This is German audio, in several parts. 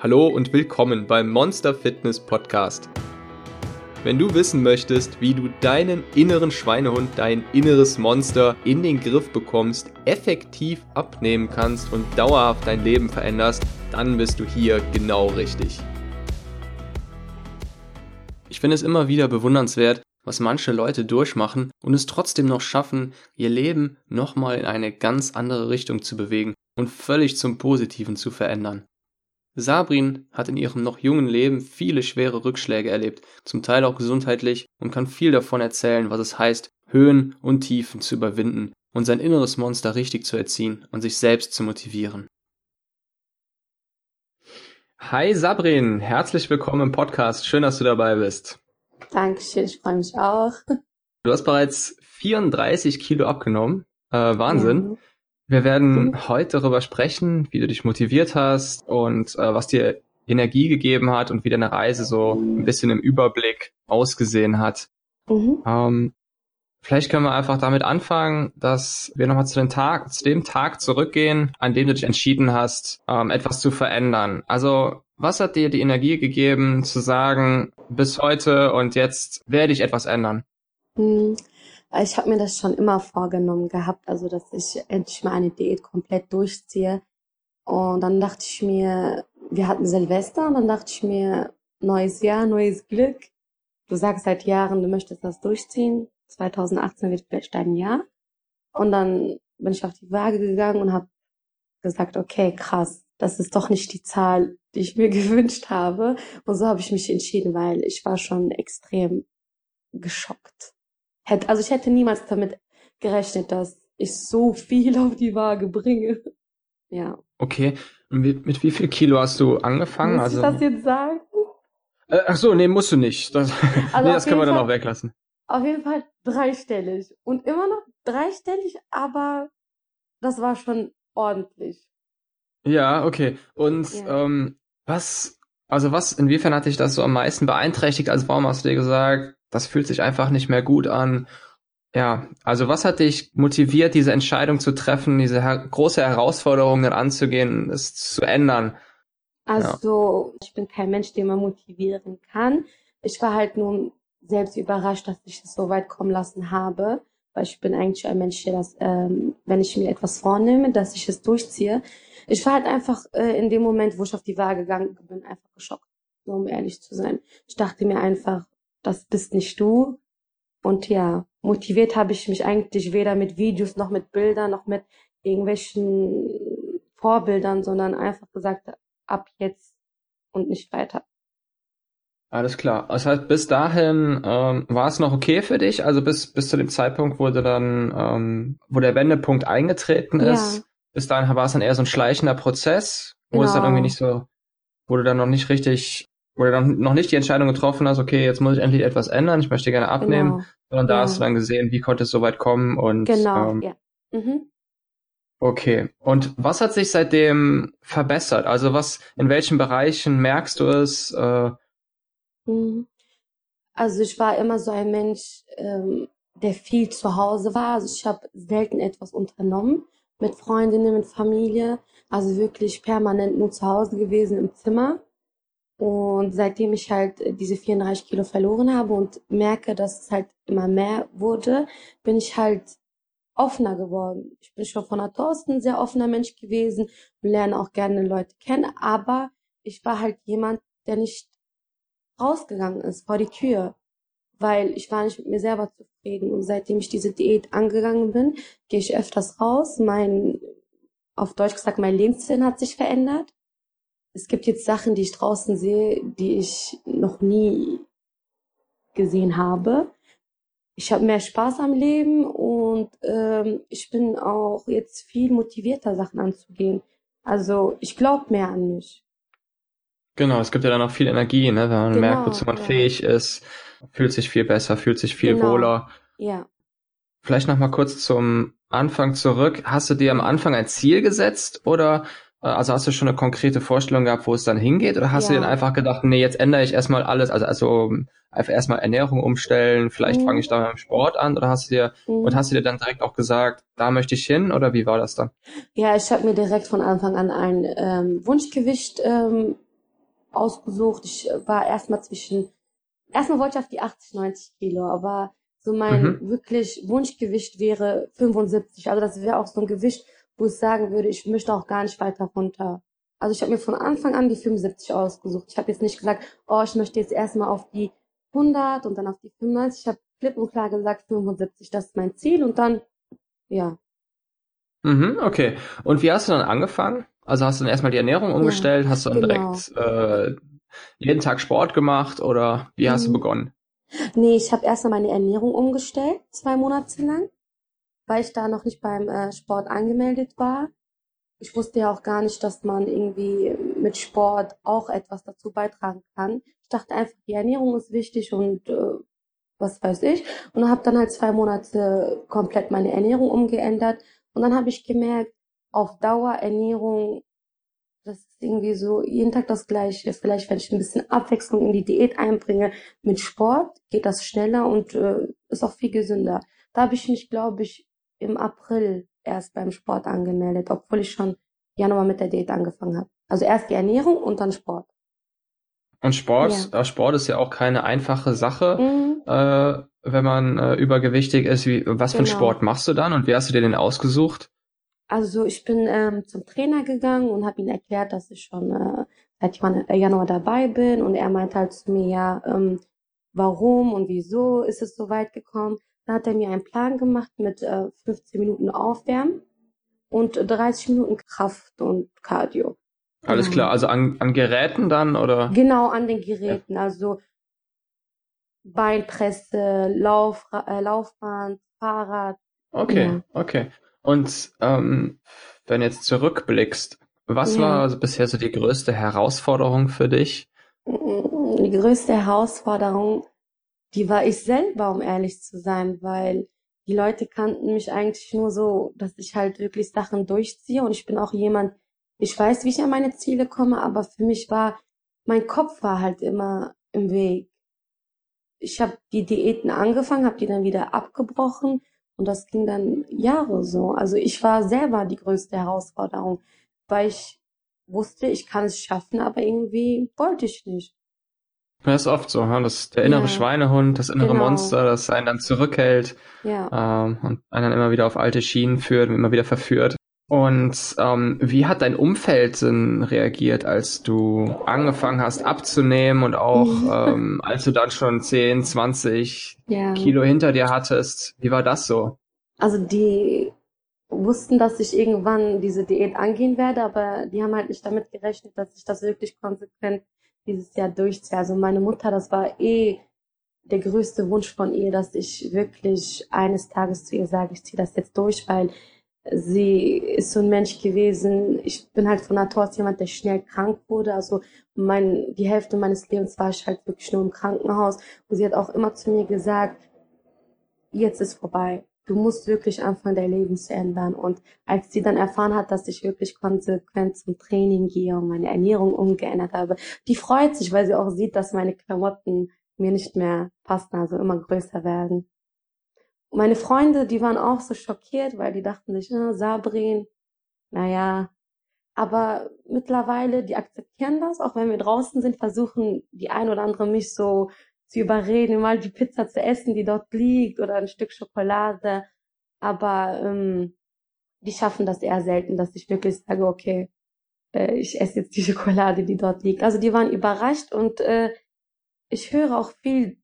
Hallo und willkommen beim Monster Fitness Podcast. Wenn du wissen möchtest, wie du deinen inneren Schweinehund, dein inneres Monster in den Griff bekommst, effektiv abnehmen kannst und dauerhaft dein Leben veränderst, dann bist du hier genau richtig. Ich finde es immer wieder bewundernswert, was manche Leute durchmachen und es trotzdem noch schaffen, ihr Leben nochmal in eine ganz andere Richtung zu bewegen und völlig zum Positiven zu verändern. Sabrin hat in ihrem noch jungen Leben viele schwere Rückschläge erlebt, zum Teil auch gesundheitlich, und kann viel davon erzählen, was es heißt, Höhen und Tiefen zu überwinden und sein inneres Monster richtig zu erziehen und sich selbst zu motivieren. Hi Sabrin, herzlich willkommen im Podcast. Schön, dass du dabei bist. Dankeschön, ich freue mich auch. Du hast bereits 34 Kilo abgenommen. Äh, Wahnsinn. Ja. Wir werden mhm. heute darüber sprechen, wie du dich motiviert hast und äh, was dir Energie gegeben hat und wie deine Reise so ein bisschen im Überblick ausgesehen hat. Mhm. Ähm, vielleicht können wir einfach damit anfangen, dass wir nochmal zu, den Tag, zu dem Tag zurückgehen, an dem du dich entschieden hast, ähm, etwas zu verändern. Also was hat dir die Energie gegeben, zu sagen, bis heute und jetzt werde ich etwas ändern? Mhm. Ich habe mir das schon immer vorgenommen gehabt, also dass ich endlich mal eine Diät komplett durchziehe. Und dann dachte ich mir, wir hatten Silvester und dann dachte ich mir, neues Jahr, neues Glück. Du sagst seit Jahren, du möchtest das durchziehen. 2018 wird vielleicht dein Jahr. Und dann bin ich auf die Waage gegangen und habe gesagt, okay, krass, das ist doch nicht die Zahl, die ich mir gewünscht habe. Und so habe ich mich entschieden, weil ich war schon extrem geschockt hätte, also ich hätte niemals damit gerechnet, dass ich so viel auf die Waage bringe. Ja. Okay. Und mit, mit wie viel Kilo hast du angefangen? Muss also, ich das jetzt sagen? Äh, ach so, nee, musst du nicht. Das, also nee, das können wir dann auch weglassen. Auf jeden Fall dreistellig. Und immer noch dreistellig, aber das war schon ordentlich. Ja, okay. Und ja. Ähm, was, also was, inwiefern hat dich das so am meisten beeinträchtigt? Also warum hast du dir gesagt, das fühlt sich einfach nicht mehr gut an. Ja, also was hat dich motiviert, diese Entscheidung zu treffen, diese her große Herausforderung dann anzugehen, es zu ändern? Also, ja. ich bin kein Mensch, den man motivieren kann. Ich war halt nur selbst überrascht, dass ich es so weit kommen lassen habe, weil ich bin eigentlich ein Mensch, der das, ähm, wenn ich mir etwas vornehme, dass ich es durchziehe. Ich war halt einfach äh, in dem Moment, wo ich auf die Waage gegangen bin, einfach geschockt, um ehrlich zu sein. Ich dachte mir einfach, das bist nicht du. Und ja, motiviert habe ich mich eigentlich weder mit Videos noch mit Bildern noch mit irgendwelchen Vorbildern, sondern einfach gesagt, ab jetzt und nicht weiter. Alles klar. Das heißt, bis dahin ähm, war es noch okay für dich? Also bis bis zu dem Zeitpunkt, wo du dann, ähm, wo der Wendepunkt eingetreten ist, ja. bis dahin war es dann eher so ein schleichender Prozess, wo genau. es dann irgendwie genau. nicht so, wo du dann noch nicht richtig wo du dann noch nicht die Entscheidung getroffen hast, okay, jetzt muss ich endlich etwas ändern, ich möchte gerne abnehmen, genau. sondern da ja. hast du dann gesehen, wie konnte es so weit kommen und genau, ähm, ja. Mhm. Okay. Und was hat sich seitdem verbessert? Also was, in welchen Bereichen merkst du es? Äh, mhm. also ich war immer so ein Mensch, ähm, der viel zu Hause war. Also ich habe selten etwas unternommen mit Freundinnen, mit Familie. Also wirklich permanent nur zu Hause gewesen im Zimmer. Und seitdem ich halt äh, diese 34 Kilo verloren habe und merke, dass es halt immer mehr wurde, bin ich halt offener geworden. Ich bin schon von Natur aus ein sehr offener Mensch gewesen und lerne auch gerne Leute kennen, aber ich war halt jemand, der nicht rausgegangen ist vor die Tür, weil ich war nicht mit mir selber zufrieden. Und seitdem ich diese Diät angegangen bin, gehe ich öfters raus. Mein, auf Deutsch gesagt, mein Lebenssinn hat sich verändert es gibt jetzt Sachen, die ich draußen sehe, die ich noch nie gesehen habe. Ich habe mehr Spaß am Leben und ähm, ich bin auch jetzt viel motivierter, Sachen anzugehen. Also ich glaube mehr an mich. Genau, es gibt ja dann auch viel Energie, ne? wenn man genau, merkt, wozu man ja. fähig ist, fühlt sich viel besser, fühlt sich viel genau. wohler. Ja. Vielleicht noch mal kurz zum Anfang zurück. Hast du dir am Anfang ein Ziel gesetzt oder also hast du schon eine konkrete Vorstellung gehabt, wo es dann hingeht? Oder hast ja. du dann einfach gedacht, nee, jetzt ändere ich erstmal alles, also, also einfach erstmal Ernährung umstellen, vielleicht mhm. fange ich da mit dem Sport an oder hast du dir mhm. und hast du dir dann direkt auch gesagt, da möchte ich hin oder wie war das dann? Ja, ich habe mir direkt von Anfang an ein ähm, Wunschgewicht ähm, ausgesucht. Ich war erstmal zwischen, erstmal wollte ich auf die 80, 90 Kilo, aber so mein mhm. wirklich Wunschgewicht wäre 75. Also das wäre auch so ein Gewicht, wo ich sagen würde, ich möchte auch gar nicht weiter runter. Also ich habe mir von Anfang an die 75 ausgesucht. Ich habe jetzt nicht gesagt, oh, ich möchte jetzt erstmal auf die 100 und dann auf die 95. Ich habe klipp und klar gesagt 75, das ist mein Ziel und dann, ja. Mhm, okay. Und wie hast du dann angefangen? Also hast du dann erstmal die Ernährung umgestellt? Ja, hast du dann genau. direkt äh, jeden Tag Sport gemacht oder wie hast du mhm. begonnen? Nee, ich habe erstmal meine Ernährung umgestellt, zwei Monate lang, weil ich da noch nicht beim äh, Sport angemeldet war. Ich wusste ja auch gar nicht, dass man irgendwie mit Sport auch etwas dazu beitragen kann. Ich dachte einfach, die Ernährung ist wichtig und äh, was weiß ich. Und habe dann halt zwei Monate komplett meine Ernährung umgeändert. Und dann habe ich gemerkt, auf Dauer Ernährung, das ist irgendwie so jeden Tag das Gleiche. Vielleicht, wenn ich ein bisschen Abwechslung in die Diät einbringe mit Sport, geht das schneller und äh, ist auch viel gesünder. Da habe ich mich, glaube ich, im April erst beim Sport angemeldet, obwohl ich schon Januar mit der Diät angefangen habe. Also erst die Ernährung und dann Sport. Und Sport, ja. Äh, Sport ist ja auch keine einfache Sache, mhm. äh, wenn man äh, übergewichtig ist. Wie, was genau. für einen genau. Sport machst du dann und wie hast du dir den ausgesucht? Also ich bin ähm, zum Trainer gegangen und habe ihm erklärt, dass ich schon äh, seit Januar dabei bin und er meinte halt zu mir, ja, ähm, warum und wieso ist es so weit gekommen. Dann hat er mir einen Plan gemacht mit äh, 15 Minuten Aufwärmen und 30 Minuten Kraft und Cardio. Alles klar, also an, an Geräten dann oder? Genau, an den Geräten, ja. also Beinpresse, Lauf, äh, Laufband, Fahrrad. Okay, ja. okay. Und ähm, wenn du jetzt zurückblickst, was ja. war also bisher so die größte Herausforderung für dich? Die größte Herausforderung, die war ich selber, um ehrlich zu sein, weil die Leute kannten mich eigentlich nur so, dass ich halt wirklich Sachen durchziehe und ich bin auch jemand, ich weiß, wie ich an meine Ziele komme, aber für mich war, mein Kopf war halt immer im Weg. Ich habe die Diäten angefangen, habe die dann wieder abgebrochen und das ging dann Jahre so. Also ich war selber die größte Herausforderung, weil ich wusste, ich kann es schaffen, aber irgendwie wollte ich nicht. Das ist oft so, das der innere ja, Schweinehund, das innere genau. Monster, das einen dann zurückhält ja. ähm, und einen dann immer wieder auf alte Schienen führt, immer wieder verführt. Und ähm, wie hat dein Umfeld denn reagiert, als du angefangen hast abzunehmen und auch ähm, als du dann schon 10, 20 ja. Kilo hinter dir hattest? Wie war das so? Also die wussten, dass ich irgendwann diese Diät angehen werde, aber die haben halt nicht damit gerechnet, dass ich das wirklich konsequent dieses Jahr durchziehe. Also meine Mutter, das war eh der größte Wunsch von ihr, dass ich wirklich eines Tages zu ihr sage, ich ziehe das jetzt durch, weil sie ist so ein Mensch gewesen. Ich bin halt von Natur aus jemand, der schnell krank wurde. Also mein, die Hälfte meines Lebens war ich halt wirklich nur im Krankenhaus. Und sie hat auch immer zu mir gesagt, jetzt ist vorbei. Du musst wirklich anfangen, dein Leben zu ändern. Und als sie dann erfahren hat, dass ich wirklich konsequent zum Training gehe und meine Ernährung umgeändert habe, die freut sich, weil sie auch sieht, dass meine Klamotten mir nicht mehr passen, also immer größer werden meine Freunde, die waren auch so schockiert, weil die dachten sich, ah, Sabrin, naja. Aber mittlerweile, die akzeptieren das, auch wenn wir draußen sind, versuchen die ein oder andere mich so zu überreden, mal die Pizza zu essen, die dort liegt, oder ein Stück Schokolade. Aber ähm, die schaffen das eher selten, dass ich wirklich sage, okay, äh, ich esse jetzt die Schokolade, die dort liegt. Also die waren überrascht und äh, ich höre auch viel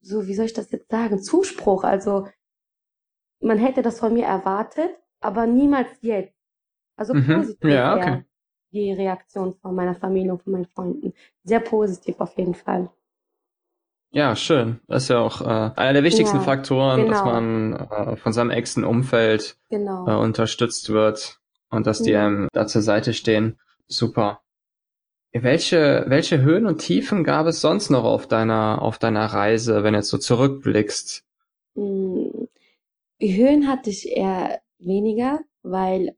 so, wie soll ich das jetzt sagen, Zuspruch. Also man hätte das von mir erwartet, aber niemals jetzt. Also mhm. positiv ja, okay. die Reaktion von meiner Familie und von meinen Freunden. Sehr positiv auf jeden Fall. Ja, schön. Das ist ja auch äh, einer der wichtigsten ja, Faktoren, genau. dass man äh, von seinem engsten Umfeld genau. äh, unterstützt wird und dass die einem da zur Seite stehen. Super. Welche, welche Höhen und Tiefen gab es sonst noch auf deiner, auf deiner Reise, wenn du jetzt so zurückblickst? Hm, Höhen hatte ich eher weniger, weil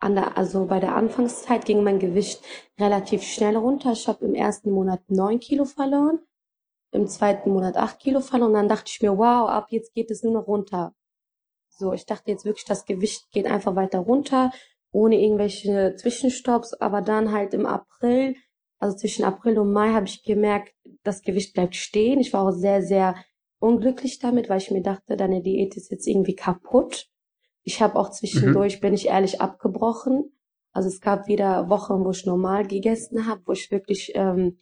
an der, also bei der Anfangszeit ging mein Gewicht relativ schnell runter. Ich habe im ersten Monat neun Kilo verloren, im zweiten Monat acht Kilo verloren. Und dann dachte ich mir, wow, ab jetzt geht es nur noch runter. So, ich dachte jetzt wirklich, das Gewicht geht einfach weiter runter ohne irgendwelche Zwischenstopps, aber dann halt im April Also zwischen April und Mai habe ich gemerkt, das Gewicht bleibt stehen. Ich war auch sehr, sehr unglücklich damit, weil ich mir dachte, deine Diät ist jetzt irgendwie kaputt. Ich habe auch zwischendurch, mhm. bin ich ehrlich, abgebrochen. Also es gab wieder Wochen, wo ich normal gegessen habe, wo ich wirklich ähm,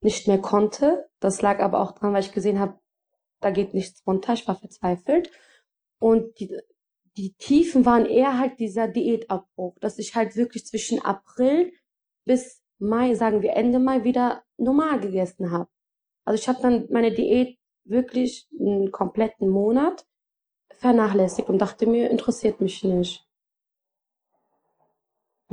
nicht mehr konnte. Das lag aber auch dran, weil ich gesehen habe, da geht nichts runter. Ich war verzweifelt. Und die, die Tiefen waren eher halt dieser Diätabbruch, dass ich halt wirklich zwischen April bis Mai, sagen wir Ende Mai, wieder normal gegessen habe. Also ich habe dann meine Diät wirklich einen kompletten Monat vernachlässigt und dachte mir, interessiert mich nicht.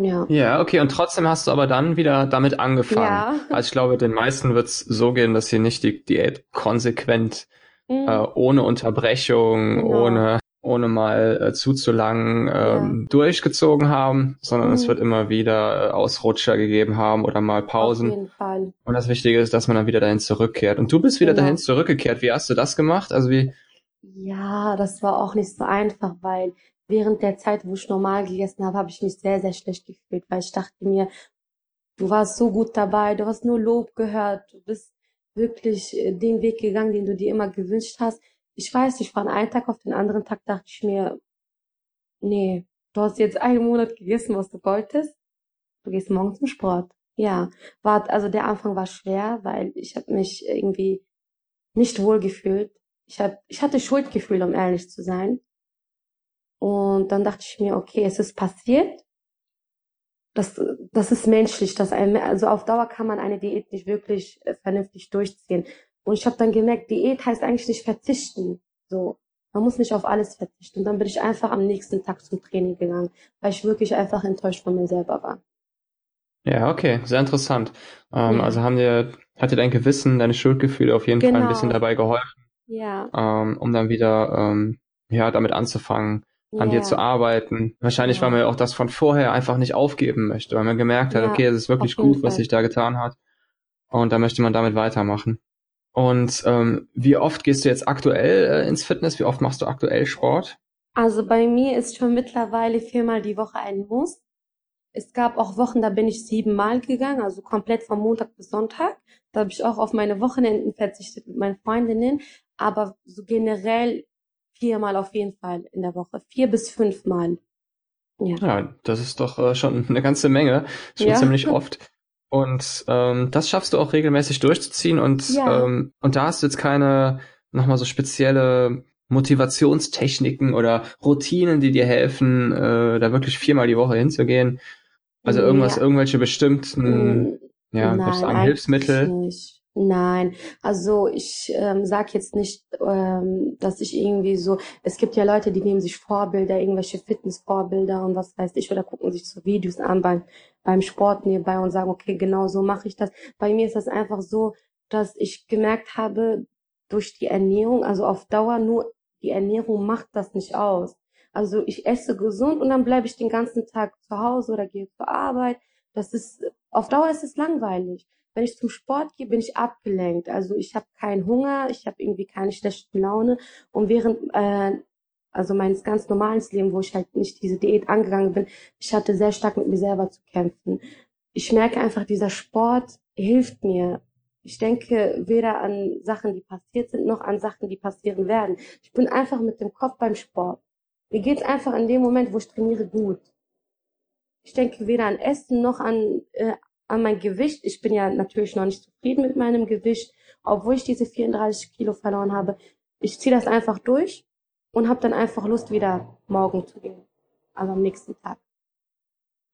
Ja. Ja, okay, und trotzdem hast du aber dann wieder damit angefangen. Ja. Also ich glaube, den meisten wird es so gehen, dass sie nicht die Diät konsequent mhm. äh, ohne Unterbrechung, genau. ohne ohne mal äh, zuzulangen ähm, ja. durchgezogen haben, sondern mhm. es wird immer wieder äh, Ausrutscher gegeben haben oder mal Pausen. Auf jeden Fall. Und das Wichtige ist, dass man dann wieder dahin zurückkehrt. Und du bist wieder genau. dahin zurückgekehrt. Wie hast du das gemacht? Also wie? Ja, das war auch nicht so einfach, weil während der Zeit, wo ich normal gegessen habe, habe ich mich sehr, sehr schlecht gefühlt, weil ich dachte mir, du warst so gut dabei, du hast nur Lob gehört, du bist wirklich äh, den Weg gegangen, den du dir immer gewünscht hast ich weiß nicht, von einem Tag auf den anderen Tag dachte ich mir, nee, du hast jetzt einen Monat gegessen, was du wolltest. Du gehst morgen zum Sport. Ja, war, also der Anfang war schwer, weil ich habe mich irgendwie nicht wohl gefühlt. Ich, hab, ich hatte Schuldgefühle, um ehrlich zu sein. Und dann dachte ich mir, okay, es ist passiert. Das, das ist menschlich. Das ein, also auf Dauer kann man eine Diät nicht wirklich äh, vernünftig durchziehen. Und ich habe dann gemerkt, Diät heißt eigentlich nicht verzichten. So, man muss nicht auf alles verzichten. Und dann bin ich einfach am nächsten Tag zum Training gegangen, weil ich wirklich einfach enttäuscht von mir selber war. Ja, okay, sehr interessant. Ähm, ja. Also haben dir, hat dir dein Gewissen, deine Schuldgefühle auf jeden genau. Fall ein bisschen genau. dabei geholfen, ja. ähm, um dann wieder ähm, ja damit anzufangen, an ja. dir zu arbeiten. Wahrscheinlich, ja. weil man ja auch das von vorher einfach nicht aufgeben möchte, weil man gemerkt hat, okay, es ist wirklich gut, Fall. was sich da getan hat. Und da möchte man damit weitermachen. Und ähm, wie oft gehst du jetzt aktuell äh, ins Fitness? Wie oft machst du aktuell Sport? Also bei mir ist schon mittlerweile viermal die Woche ein Muss. Es gab auch Wochen, da bin ich siebenmal gegangen, also komplett von Montag bis Sonntag. Da habe ich auch auf meine Wochenenden verzichtet mit meinen Freundinnen, aber so generell viermal auf jeden Fall in der Woche, vier bis fünfmal. Ja. ja, das ist doch äh, schon eine ganze Menge, schon ja. ziemlich oft. Und ähm, das schaffst du auch regelmäßig durchzuziehen und, ja. ähm, und da hast du jetzt keine nochmal so spezielle Motivationstechniken oder Routinen, die dir helfen, äh, da wirklich viermal die Woche hinzugehen. Also irgendwas, ja. irgendwelche bestimmten, ja, Nein, sagen, Hilfsmittel. Nicht. Nein, also ich ähm, sag jetzt nicht, ähm, dass ich irgendwie so, es gibt ja Leute, die nehmen sich Vorbilder, irgendwelche Fitnessvorbilder und was weiß ich, oder gucken sich so Videos an beim, beim Sport nebenbei und sagen, okay, genau so mache ich das. Bei mir ist das einfach so, dass ich gemerkt habe, durch die Ernährung, also auf Dauer nur die Ernährung macht das nicht aus. Also ich esse gesund und dann bleibe ich den ganzen Tag zu Hause oder gehe zur Arbeit. Das ist, auf Dauer ist es langweilig. Wenn ich zum Sport gehe, bin ich abgelenkt. Also ich habe keinen Hunger, ich habe irgendwie keine schlechte Laune. Und während äh, also meines ganz normalen Lebens, wo ich halt nicht diese Diät angegangen bin, ich hatte sehr stark mit mir selber zu kämpfen. Ich merke einfach, dieser Sport hilft mir. Ich denke weder an Sachen, die passiert sind, noch an Sachen, die passieren werden. Ich bin einfach mit dem Kopf beim Sport. Mir geht's einfach in dem Moment, wo ich trainiere, gut. Ich denke weder an Essen noch an äh, an mein Gewicht. Ich bin ja natürlich noch nicht zufrieden mit meinem Gewicht, obwohl ich diese 34 Kilo verloren habe. Ich ziehe das einfach durch und habe dann einfach Lust, wieder morgen zu gehen. Also am nächsten Tag.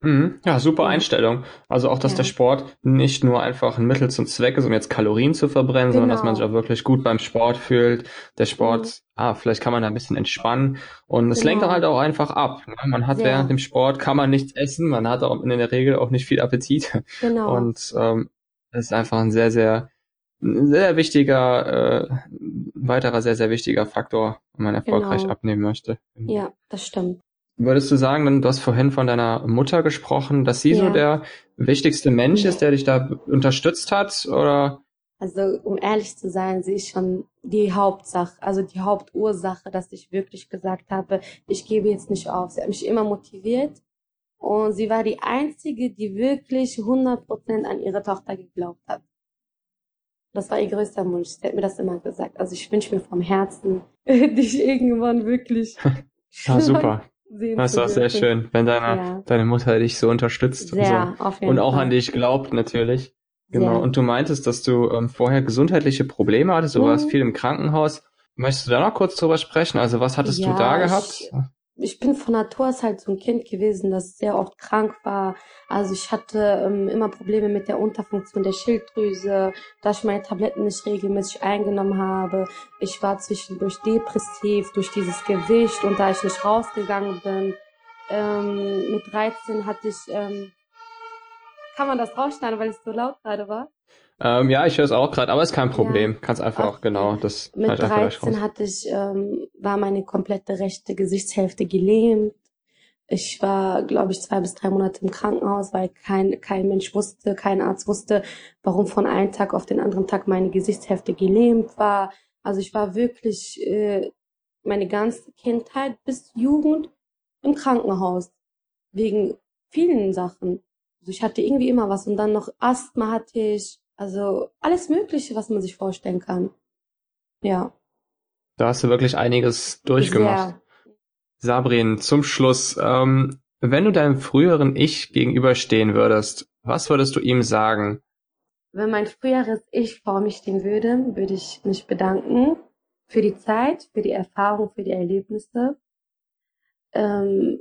Mhm. Ja, super ja. Einstellung. Also auch, dass ja. der Sport nicht nur einfach ein Mittel zum Zweck ist, um jetzt Kalorien zu verbrennen, genau. sondern dass man sich auch wirklich gut beim Sport fühlt. Der Sport, mhm. ah, vielleicht kann man da ein bisschen entspannen und es genau. lenkt halt auch einfach ab. Ne? Man hat ja. während dem Sport, kann man nichts essen, man hat auch in der Regel auch nicht viel Appetit. Genau. Und ähm, das ist einfach ein sehr, sehr, sehr wichtiger, äh, weiterer sehr, sehr wichtiger Faktor, wenn man erfolgreich genau. abnehmen möchte. Ja, das stimmt. Würdest du sagen, du hast vorhin von deiner Mutter gesprochen, dass sie ja. so der wichtigste Mensch ist, der dich da unterstützt hat, oder? Also, um ehrlich zu sein, sie ist schon die Hauptsache, also die Hauptursache, dass ich wirklich gesagt habe, ich gebe jetzt nicht auf. Sie hat mich immer motiviert. Und sie war die Einzige, die wirklich 100% an ihre Tochter geglaubt hat. Das war ihr größter Wunsch. Sie hat mir das immer gesagt. Also ich wünsche mir vom Herzen, dich irgendwann wirklich. ja, super. Das ist auch sehr schön, wenn deine, ja. deine Mutter dich so unterstützt sehr, und, so. Auf jeden und auch Fall. an dich glaubt natürlich. Genau. Sehr. Und du meintest, dass du ähm, vorher gesundheitliche Probleme hattest, du mhm. warst viel im Krankenhaus. Möchtest du da noch kurz drüber sprechen? Also was hattest ja, du da gehabt? Ich, ich bin von Natur aus halt so ein Kind gewesen, das sehr oft krank war. Also ich hatte ähm, immer Probleme mit der Unterfunktion der Schilddrüse, da ich meine Tabletten nicht regelmäßig eingenommen habe. Ich war zwischendurch depressiv durch dieses Gewicht und da ich nicht rausgegangen bin. Ähm, mit 13 hatte ich, ähm, kann man das rausschneiden, weil es so laut gerade war? Ähm, ja, ich höre es auch gerade, aber ist kein Problem. Ja. Kannst einfach auch, genau das. Mit halt 13 hatte ich, ähm, war meine komplette rechte Gesichtshälfte gelähmt. Ich war, glaube ich, zwei bis drei Monate im Krankenhaus, weil kein, kein Mensch wusste, kein Arzt wusste, warum von einem Tag auf den anderen Tag meine Gesichtshälfte gelähmt war. Also ich war wirklich äh, meine ganze Kindheit bis Jugend im Krankenhaus. Wegen vielen Sachen. Also ich hatte irgendwie immer was und dann noch Asthma hatte ich, also alles Mögliche, was man sich vorstellen kann. Ja. Da hast du wirklich einiges durchgemacht. Sehr. Sabrin, zum Schluss, ähm, wenn du deinem früheren Ich gegenüberstehen würdest, was würdest du ihm sagen? Wenn mein früheres Ich vor mich stehen würde, würde ich mich bedanken für die Zeit, für die Erfahrung, für die Erlebnisse. Ähm,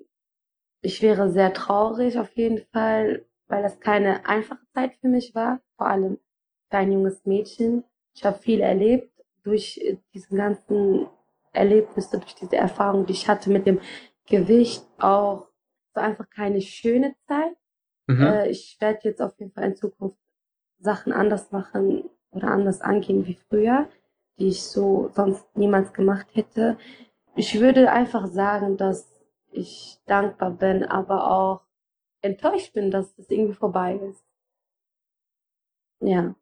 ich wäre sehr traurig auf jeden Fall, weil das keine einfache Zeit für mich war, vor allem kein junges Mädchen. Ich habe viel erlebt durch äh, diese ganzen Erlebnisse, durch diese Erfahrung, die ich hatte mit dem Gewicht auch. Es war einfach keine schöne Zeit. Mhm. Äh, ich werde jetzt auf jeden Fall in Zukunft Sachen anders machen oder anders angehen wie früher, die ich so sonst niemals gemacht hätte. Ich würde einfach sagen, dass ich dankbar bin, aber auch enttäuscht bin, dass es irgendwie vorbei ist. Ja.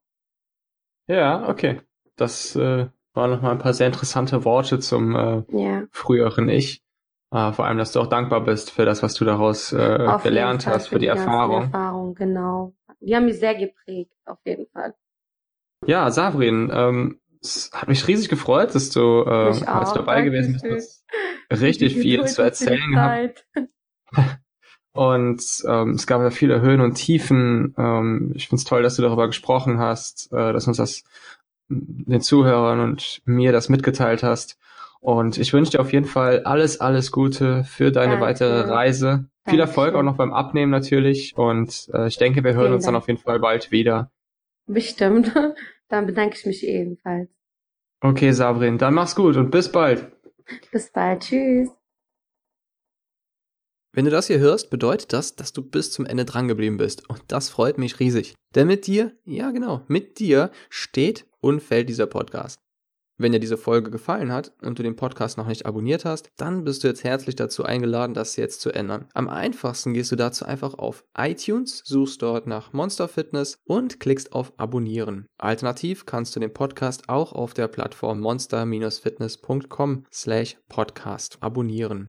Ja, okay. Das äh, waren nochmal ein paar sehr interessante Worte zum äh, ja. früheren Ich. Äh, vor allem, dass du auch dankbar bist für das, was du daraus äh, gelernt hast, für, die, die Erfahrung. Erfahrung. Genau. Die haben mich sehr geprägt, auf jeden Fall. Ja, Sabrin, ähm, es hat mich riesig gefreut, dass du äh, heute dabei gewesen bist. Richtig viel zu erzählen gehabt. Und ähm, es gab ja viele Höhen und Tiefen. Ähm, ich finde es toll, dass du darüber gesprochen hast, äh, dass uns das den Zuhörern und mir das mitgeteilt hast. Und ich wünsche dir auf jeden Fall alles, alles Gute für deine Danke. weitere Reise. Danke. Viel Erfolg auch noch beim Abnehmen natürlich. Und äh, ich denke, wir hören Vielen uns Dank. dann auf jeden Fall bald wieder. Bestimmt. Dann bedanke ich mich ebenfalls. Okay, Sabrin, dann mach's gut und bis bald. Bis bald. Tschüss. Wenn du das hier hörst, bedeutet das, dass du bis zum Ende drangeblieben bist. Und das freut mich riesig. Denn mit dir, ja genau, mit dir steht und fällt dieser Podcast. Wenn dir diese Folge gefallen hat und du den Podcast noch nicht abonniert hast, dann bist du jetzt herzlich dazu eingeladen, das jetzt zu ändern. Am einfachsten gehst du dazu einfach auf iTunes, suchst dort nach Monster Fitness und klickst auf Abonnieren. Alternativ kannst du den Podcast auch auf der Plattform monster-fitness.com slash podcast abonnieren.